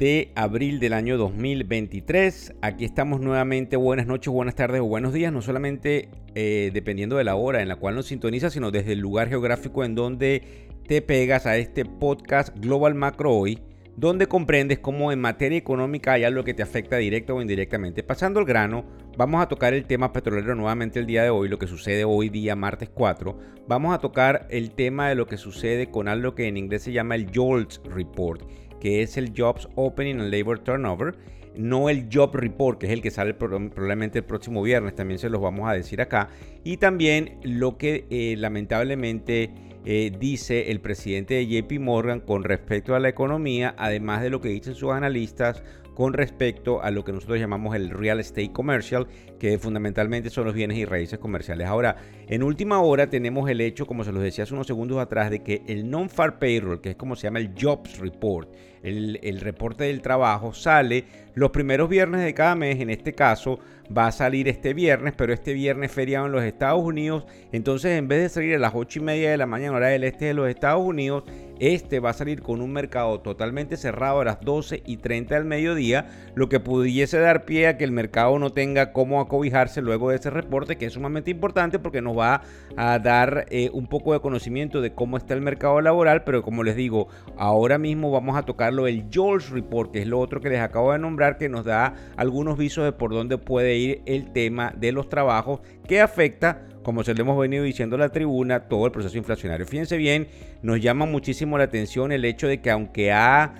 De abril del año 2023. Aquí estamos nuevamente. Buenas noches, buenas tardes o buenos días. No solamente eh, dependiendo de la hora en la cual nos sintoniza, sino desde el lugar geográfico en donde te pegas a este podcast Global Macro Hoy, donde comprendes cómo en materia económica hay algo que te afecta directa o indirectamente. Pasando al grano, vamos a tocar el tema petrolero nuevamente el día de hoy, lo que sucede hoy día martes 4. Vamos a tocar el tema de lo que sucede con algo que en inglés se llama el JOLTS Report que es el Jobs Opening and Labor Turnover, no el Job Report, que es el que sale probablemente el próximo viernes, también se los vamos a decir acá, y también lo que eh, lamentablemente eh, dice el presidente de JP Morgan con respecto a la economía, además de lo que dicen sus analistas con respecto a lo que nosotros llamamos el real estate commercial, que fundamentalmente son los bienes y raíces comerciales. Ahora, en última hora tenemos el hecho, como se los decía hace unos segundos atrás, de que el non-far payroll, que es como se llama el jobs report, el, reporte del trabajo, sale los primeros viernes de cada mes. En este caso, va a salir este viernes, pero este viernes feriado en los Estados Unidos. Entonces, en vez de salir a las 8 y media de la mañana, hora del este de los Estados Unidos, este va a salir con un mercado totalmente cerrado a las 12 y 30 del mediodía, lo que pudiese dar pie a que el mercado no tenga cómo acobijarse luego de ese reporte, que es sumamente importante porque nos va a dar eh, un poco de conocimiento de cómo está el mercado laboral, pero como les digo, ahora mismo vamos a tocarlo el George Report, que es lo otro que les acabo de nombrar, que nos da algunos visos de por dónde puede ir el tema de los trabajos que afecta como se lo hemos venido diciendo a la tribuna, todo el proceso inflacionario. Fíjense bien, nos llama muchísimo la atención el hecho de que aunque ha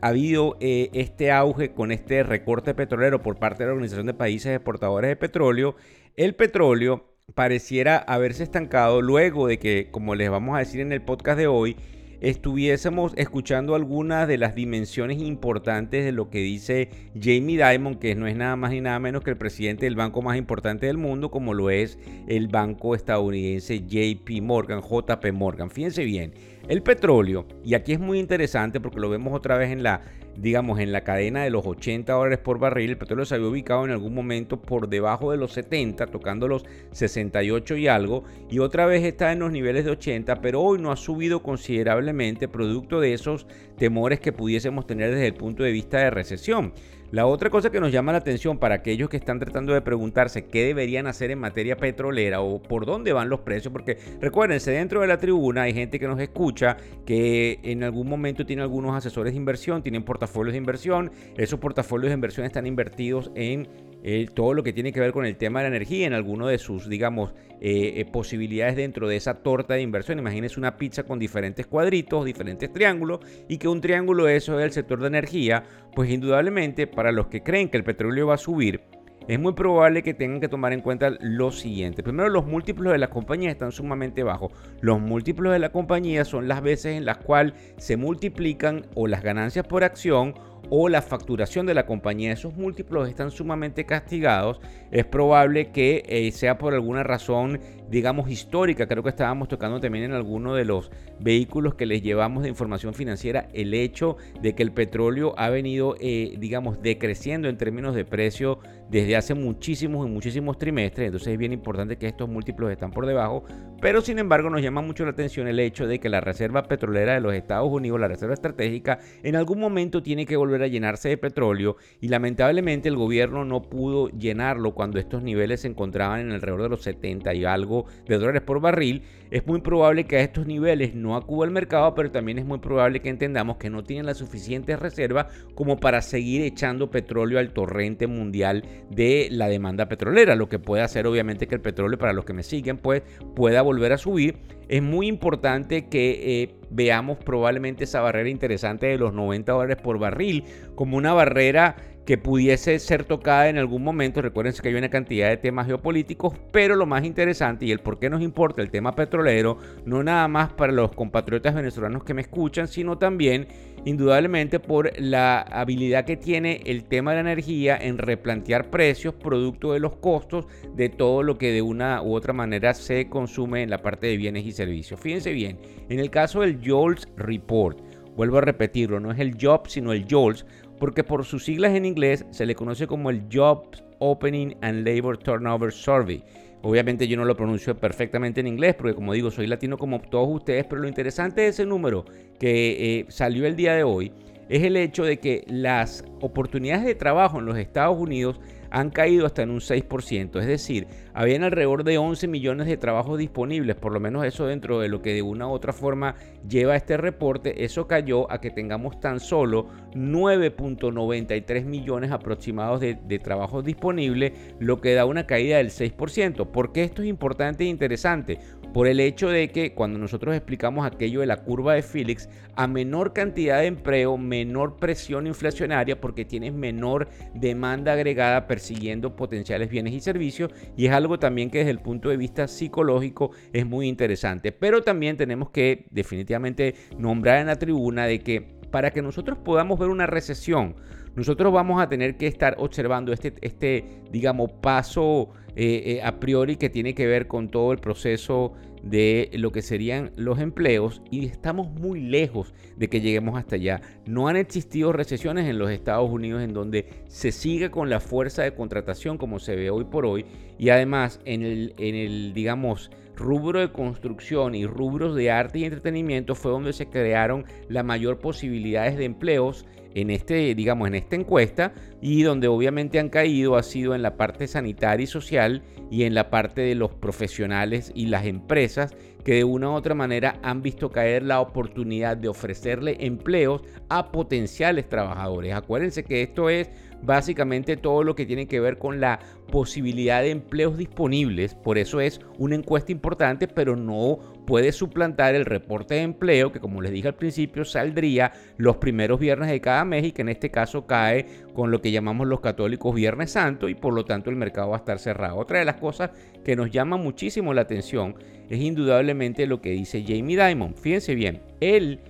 habido eh, este auge con este recorte petrolero por parte de la Organización de Países Exportadores de Petróleo, el petróleo pareciera haberse estancado luego de que, como les vamos a decir en el podcast de hoy, estuviésemos escuchando algunas de las dimensiones importantes de lo que dice Jamie Dimon, que no es nada más ni nada menos que el presidente del banco más importante del mundo, como lo es el banco estadounidense JP Morgan, JP Morgan. Fíjense bien, el petróleo, y aquí es muy interesante porque lo vemos otra vez en la, digamos, en la cadena de los 80 dólares por barril, el petróleo se había ubicado en algún momento por debajo de los 70, tocando los 68 y algo, y otra vez está en los niveles de 80, pero hoy no ha subido considerablemente producto de esos temores que pudiésemos tener desde el punto de vista de recesión. La otra cosa que nos llama la atención para aquellos que están tratando de preguntarse qué deberían hacer en materia petrolera o por dónde van los precios, porque recuérdense, dentro de la tribuna hay gente que nos escucha que en algún momento tiene algunos asesores de inversión, tienen portafolios de inversión, esos portafolios de inversión están invertidos en eh, todo lo que tiene que ver con el tema de la energía en alguno de sus, digamos, eh, eh, posibilidades dentro de esa torta de inversión. Imagínense una pizza con diferentes cuadritos, diferentes triángulos, y que un triángulo eso es el sector de energía, pues indudablemente para los que creen que el petróleo va a subir, es muy probable que tengan que tomar en cuenta lo siguiente. Primero, los múltiplos de las compañías están sumamente bajos. Los múltiplos de la compañía son las veces en las cuales se multiplican o las ganancias por acción o la facturación de la compañía, esos múltiplos están sumamente castigados, es probable que eh, sea por alguna razón, digamos, histórica. Creo que estábamos tocando también en alguno de los vehículos que les llevamos de información financiera el hecho de que el petróleo ha venido, eh, digamos, decreciendo en términos de precio desde hace muchísimos y muchísimos trimestres. Entonces es bien importante que estos múltiplos están por debajo. Pero sin embargo nos llama mucho la atención el hecho de que la reserva petrolera de los Estados Unidos, la reserva estratégica, en algún momento tiene que volver a llenarse de petróleo y lamentablemente el gobierno no pudo llenarlo cuando estos niveles se encontraban en alrededor de los 70 y algo de dólares por barril. Es muy probable que a estos niveles no acuda el mercado, pero también es muy probable que entendamos que no tienen la suficiente reserva como para seguir echando petróleo al torrente mundial de la demanda petrolera, lo que puede hacer obviamente que el petróleo, para los que me siguen, pues pueda volver a subir. Es muy importante que eh, veamos probablemente esa barrera interesante de los 90 dólares por barril como una barrera que pudiese ser tocada en algún momento. Recuérdense que hay una cantidad de temas geopolíticos, pero lo más interesante y el por qué nos importa el tema petrolero, no nada más para los compatriotas venezolanos que me escuchan, sino también indudablemente por la habilidad que tiene el tema de la energía en replantear precios producto de los costos de todo lo que de una u otra manera se consume en la parte de bienes y servicios. Fíjense bien, en el caso del JOLS Report, vuelvo a repetirlo, no es el JOB, sino el JOLS, porque por sus siglas en inglés se le conoce como el Jobs Opening and Labor Turnover Survey. Obviamente yo no lo pronuncio perfectamente en inglés porque como digo soy latino como todos ustedes, pero lo interesante de ese número que eh, salió el día de hoy es el hecho de que las oportunidades de trabajo en los Estados Unidos han caído hasta en un 6%, es decir, habían alrededor de 11 millones de trabajos disponibles, por lo menos eso dentro de lo que de una u otra forma lleva este reporte, eso cayó a que tengamos tan solo 9.93 millones aproximados de, trabajos disponibles, lo que da una caída del 6%. ¿Por qué esto es importante e interesante? Por el hecho de que cuando nosotros explicamos aquello de la curva de Felix, a menor cantidad de empleo, menor presión inflacionaria, porque tienes menor demanda agregada persiguiendo potenciales bienes y servicios, y es algo también que desde el punto de vista psicológico es muy interesante. Pero también tenemos que definitivamente nombrar en la tribuna de que para que nosotros podamos ver una recesión, nosotros vamos a tener que estar observando este, este digamos, paso eh, eh, a priori que tiene que ver con todo el proceso de lo que serían los empleos y estamos muy lejos de que lleguemos hasta allá. No han existido recesiones en los Estados Unidos en donde se sigue con la fuerza de contratación como se ve hoy por hoy y además en el, en el digamos, rubro de construcción y rubros de arte y entretenimiento fue donde se crearon la mayor posibilidades de empleos en este, digamos, en esta encuesta y donde obviamente han caído ha sido en la parte sanitaria y social y en la parte de los profesionales y las empresas que de una u otra manera han visto caer la oportunidad de ofrecerle empleos a potenciales trabajadores. Acuérdense que esto es básicamente todo lo que tiene que ver con la posibilidad de empleos disponibles. Por eso es una encuesta importante, pero no puede suplantar el reporte de empleo que como les dije al principio saldría los primeros viernes de cada mes y que en este caso cae con lo que llamamos los católicos Viernes Santo y por lo tanto el mercado va a estar cerrado. Otra de las cosas que nos llama muchísimo la atención es indudablemente lo que dice Jamie Dimon. Fíjense bien, él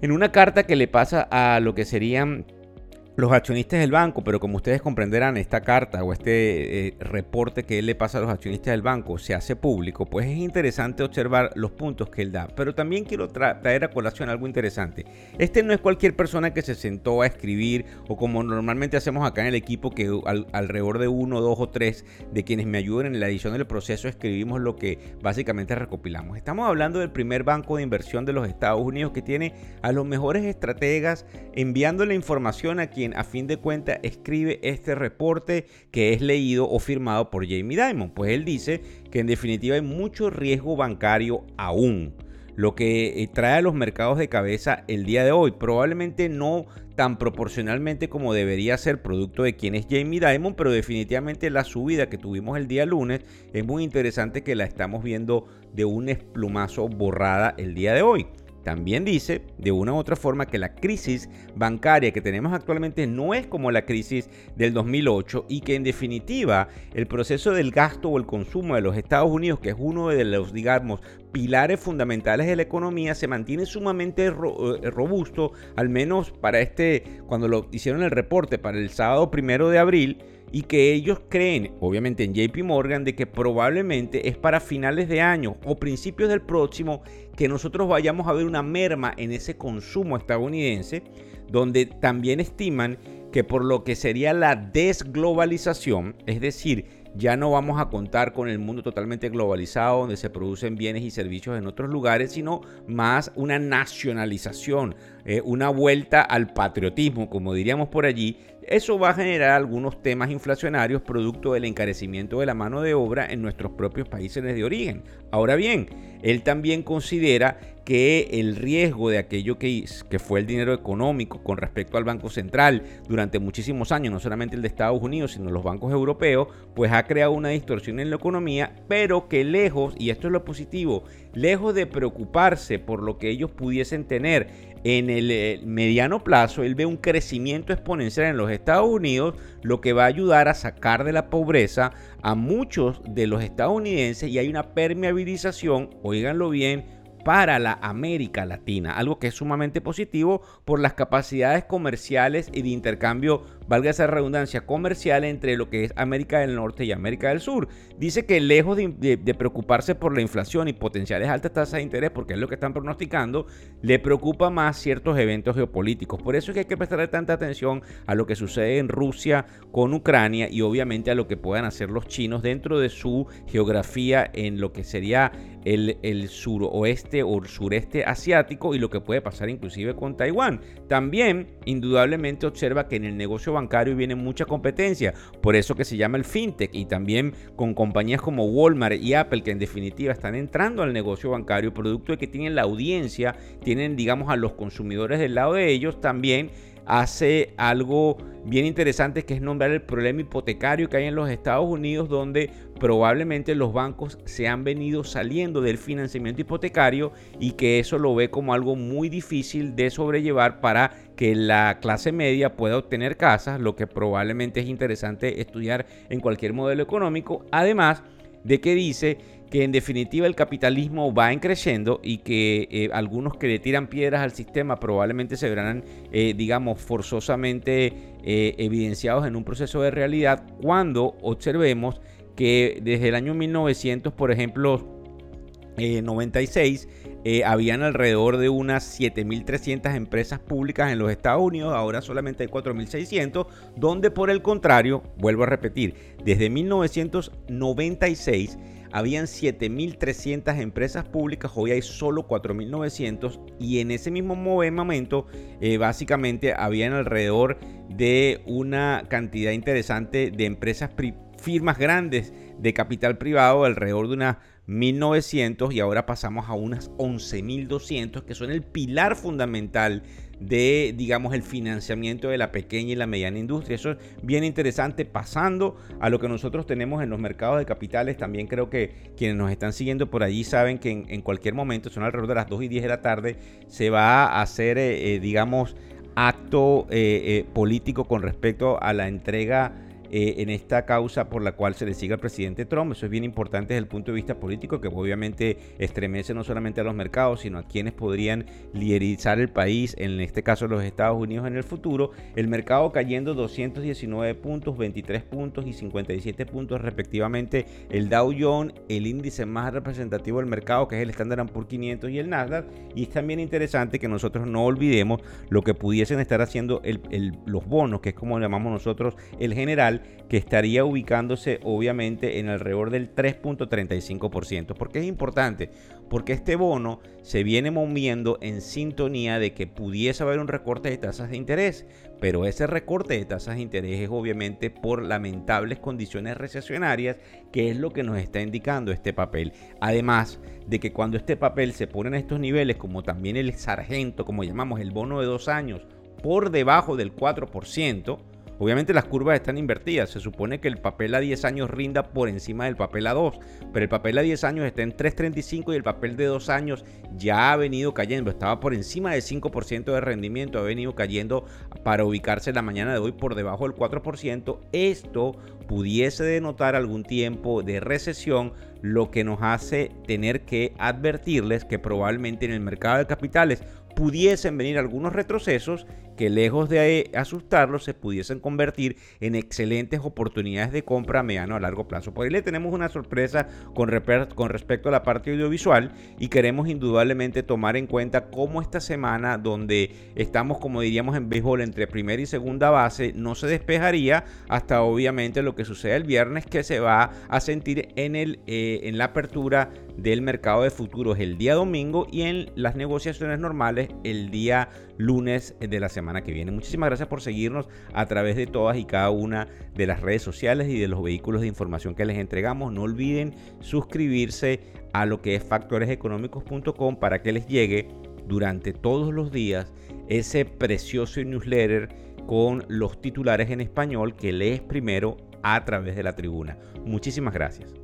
en una carta que le pasa a lo que serían los accionistas del banco, pero como ustedes comprenderán, esta carta o este eh, reporte que él le pasa a los accionistas del banco se hace público, pues es interesante observar los puntos que él da. Pero también quiero traer a colación algo interesante. Este no es cualquier persona que se sentó a escribir o como normalmente hacemos acá en el equipo, que alrededor de uno, dos o tres de quienes me ayudan en la edición del proceso escribimos lo que básicamente recopilamos. Estamos hablando del primer banco de inversión de los Estados Unidos que tiene a los mejores estrategas enviando la información a quien a fin de cuentas escribe este reporte que es leído o firmado por Jamie Dimon. Pues él dice que en definitiva hay mucho riesgo bancario aún lo que eh, trae a los mercados de cabeza el día de hoy. Probablemente no tan proporcionalmente como debería ser producto de quien es Jamie Dimon, pero definitivamente la subida que tuvimos el día lunes es muy interesante que la estamos viendo de un esplumazo borrada el día de hoy. También dice, de una u otra forma, que la crisis bancaria que tenemos actualmente no es como la crisis del 2008 y que en definitiva el proceso del gasto o el consumo de los Estados Unidos, que es uno de los, digamos, pilares fundamentales de la economía, se mantiene sumamente eh, robusto, al menos para este, cuando lo hicieron el reporte para el sábado primero de abril, y que ellos creen, obviamente en JP Morgan, de que probablemente es para finales de año o principios del próximo que nosotros vayamos a ver una merma en ese consumo estadounidense, donde también estiman que por lo que sería la desglobalización, es decir, ya no vamos a contar con el mundo totalmente globalizado donde se producen bienes y servicios en otros lugares, sino más una nacionalización, eh, una vuelta al patriotismo, como diríamos por allí. Eso va a generar algunos temas inflacionarios producto del encarecimiento de la mano de obra en nuestros propios países de origen. Ahora bien, él también considera que el riesgo de aquello que, que fue el dinero económico con respecto al Banco Central durante muchísimos años, no solamente el de Estados Unidos, sino los bancos europeos, pues ha creado una distorsión en la economía, pero que lejos, y esto es lo positivo, lejos de preocuparse por lo que ellos pudiesen tener en el eh, mediano plazo, él ve un crecimiento exponencial en los Estados Unidos, lo que va a ayudar a sacar de la pobreza a muchos de los estadounidenses y hay una permeabilización, oíganlo bien, para la América Latina, algo que es sumamente positivo por las capacidades comerciales y de intercambio, valga esa redundancia, comercial entre lo que es América del Norte y América del Sur. Dice que lejos de, preocuparse por la inflación y potenciales altas tasas de interés, porque es lo que están pronosticando, le preocupa más ciertos eventos geopolíticos. Por eso es que hay que prestarle tanta atención a lo que sucede en Rusia con Ucrania y obviamente a lo que puedan hacer los chinos dentro de su geografía en lo que sería el, el suroeste o sureste asiático y lo que puede pasar inclusive con Taiwán. También, indudablemente, observa que en el negocio bancario viene mucha competencia, por eso que se llama el fintech y también con compañías como Walmart y Apple que en definitiva están entrando al negocio bancario, producto de que tienen la audiencia, tienen digamos a los consumidores del lado de ellos también hace algo bien interesante que es nombrar el problema hipotecario que hay en los Estados Unidos donde probablemente los bancos se han venido saliendo del financiamiento hipotecario y que eso lo ve como algo muy difícil de sobrellevar para que la clase media pueda obtener casas, lo que probablemente es interesante estudiar en cualquier modelo económico, además de que dice que en definitiva el capitalismo va en creciendo y que eh, algunos que le tiran piedras al sistema probablemente se verán, eh, digamos, forzosamente eh, evidenciados en un proceso de realidad cuando observemos que desde el año 1900, por ejemplo, 96, habían alrededor de unas 7.300 empresas públicas en los Estados Unidos, ahora solamente hay 4.600, donde por el contrario, vuelvo a repetir, desde 1996 habían 7.300 empresas públicas, hoy hay solo 4.900 y en ese mismo momento eh, básicamente habían alrededor de una cantidad interesante de empresas, firmas grandes de capital privado, alrededor de unas 1900 y ahora pasamos a unas 11.200 que son el pilar fundamental de, digamos, el financiamiento de la pequeña y la mediana industria. Eso es bien interesante. Pasando a lo que nosotros tenemos en los mercados de capitales, también creo que quienes nos están siguiendo por allí saben que en, cualquier momento, son alrededor de las 2 y 10 de la tarde, se va a hacer, eh, eh, digamos, acto eh, político con respecto a la entrega eh, en esta causa por la cual se le sigue al presidente Trump. Eso es bien importante desde el punto de vista político, que obviamente estremece no solamente a los mercados, sino a quienes podrían liderizar el país, en este caso los Estados Unidos en el futuro. El mercado cayendo 219 puntos, 23 puntos y 57 puntos respectivamente. El Dow Jones, el índice más representativo del mercado, que es el Standard Poor's 500 y el Nasdaq. Y es también interesante que nosotros no olvidemos lo que pudiesen estar haciendo los bonos, que es como llamamos nosotros el general que estaría ubicándose obviamente en alrededor del 3.35%. ¿Por qué es importante? Porque este bono se viene moviendo en sintonía de que pudiese haber un recorte de tasas de interés, pero ese recorte de tasas de interés es obviamente por lamentables condiciones recesionarias, que es lo que nos está indicando este papel. Además de que cuando este papel se pone en estos niveles, como también el sargento, como llamamos el bono de dos años, por debajo del 4%, Obviamente las curvas están invertidas. Se supone que el papel a 10 años rinda por encima del papel a 2, pero el papel a 10 años está en 3.35 y el papel de 2 años ya ha venido cayendo. Estaba por encima del 5% de rendimiento, ha venido cayendo para ubicarse la mañana de hoy por debajo del 4%. Esto pudiese denotar algún tiempo de recesión, lo que nos hace tener que advertirles que probablemente en el mercado de capitales pudiesen venir algunos retrocesos que lejos de asustarlos se pudiesen convertir en excelentes oportunidades de compra a mediano a largo plazo. Por ahí le tenemos una sorpresa con, respecto a la parte audiovisual y queremos indudablemente tomar en cuenta cómo esta semana donde estamos como diríamos en béisbol entre primera y segunda base no se despejaría hasta obviamente lo lo que sucede el viernes que se va a sentir en, el, eh, en la apertura del mercado de futuros el día domingo y en las negociaciones normales el día lunes de la semana que viene. Muchísimas gracias por seguirnos a través de todas y cada una de las redes sociales y de los vehículos de información que les entregamos. No olviden suscribirse a lo que es factoreseconómicos.com para que les llegue durante todos los días ese precioso newsletter con los titulares en español que lees primero a través de la tribuna. Muchísimas gracias.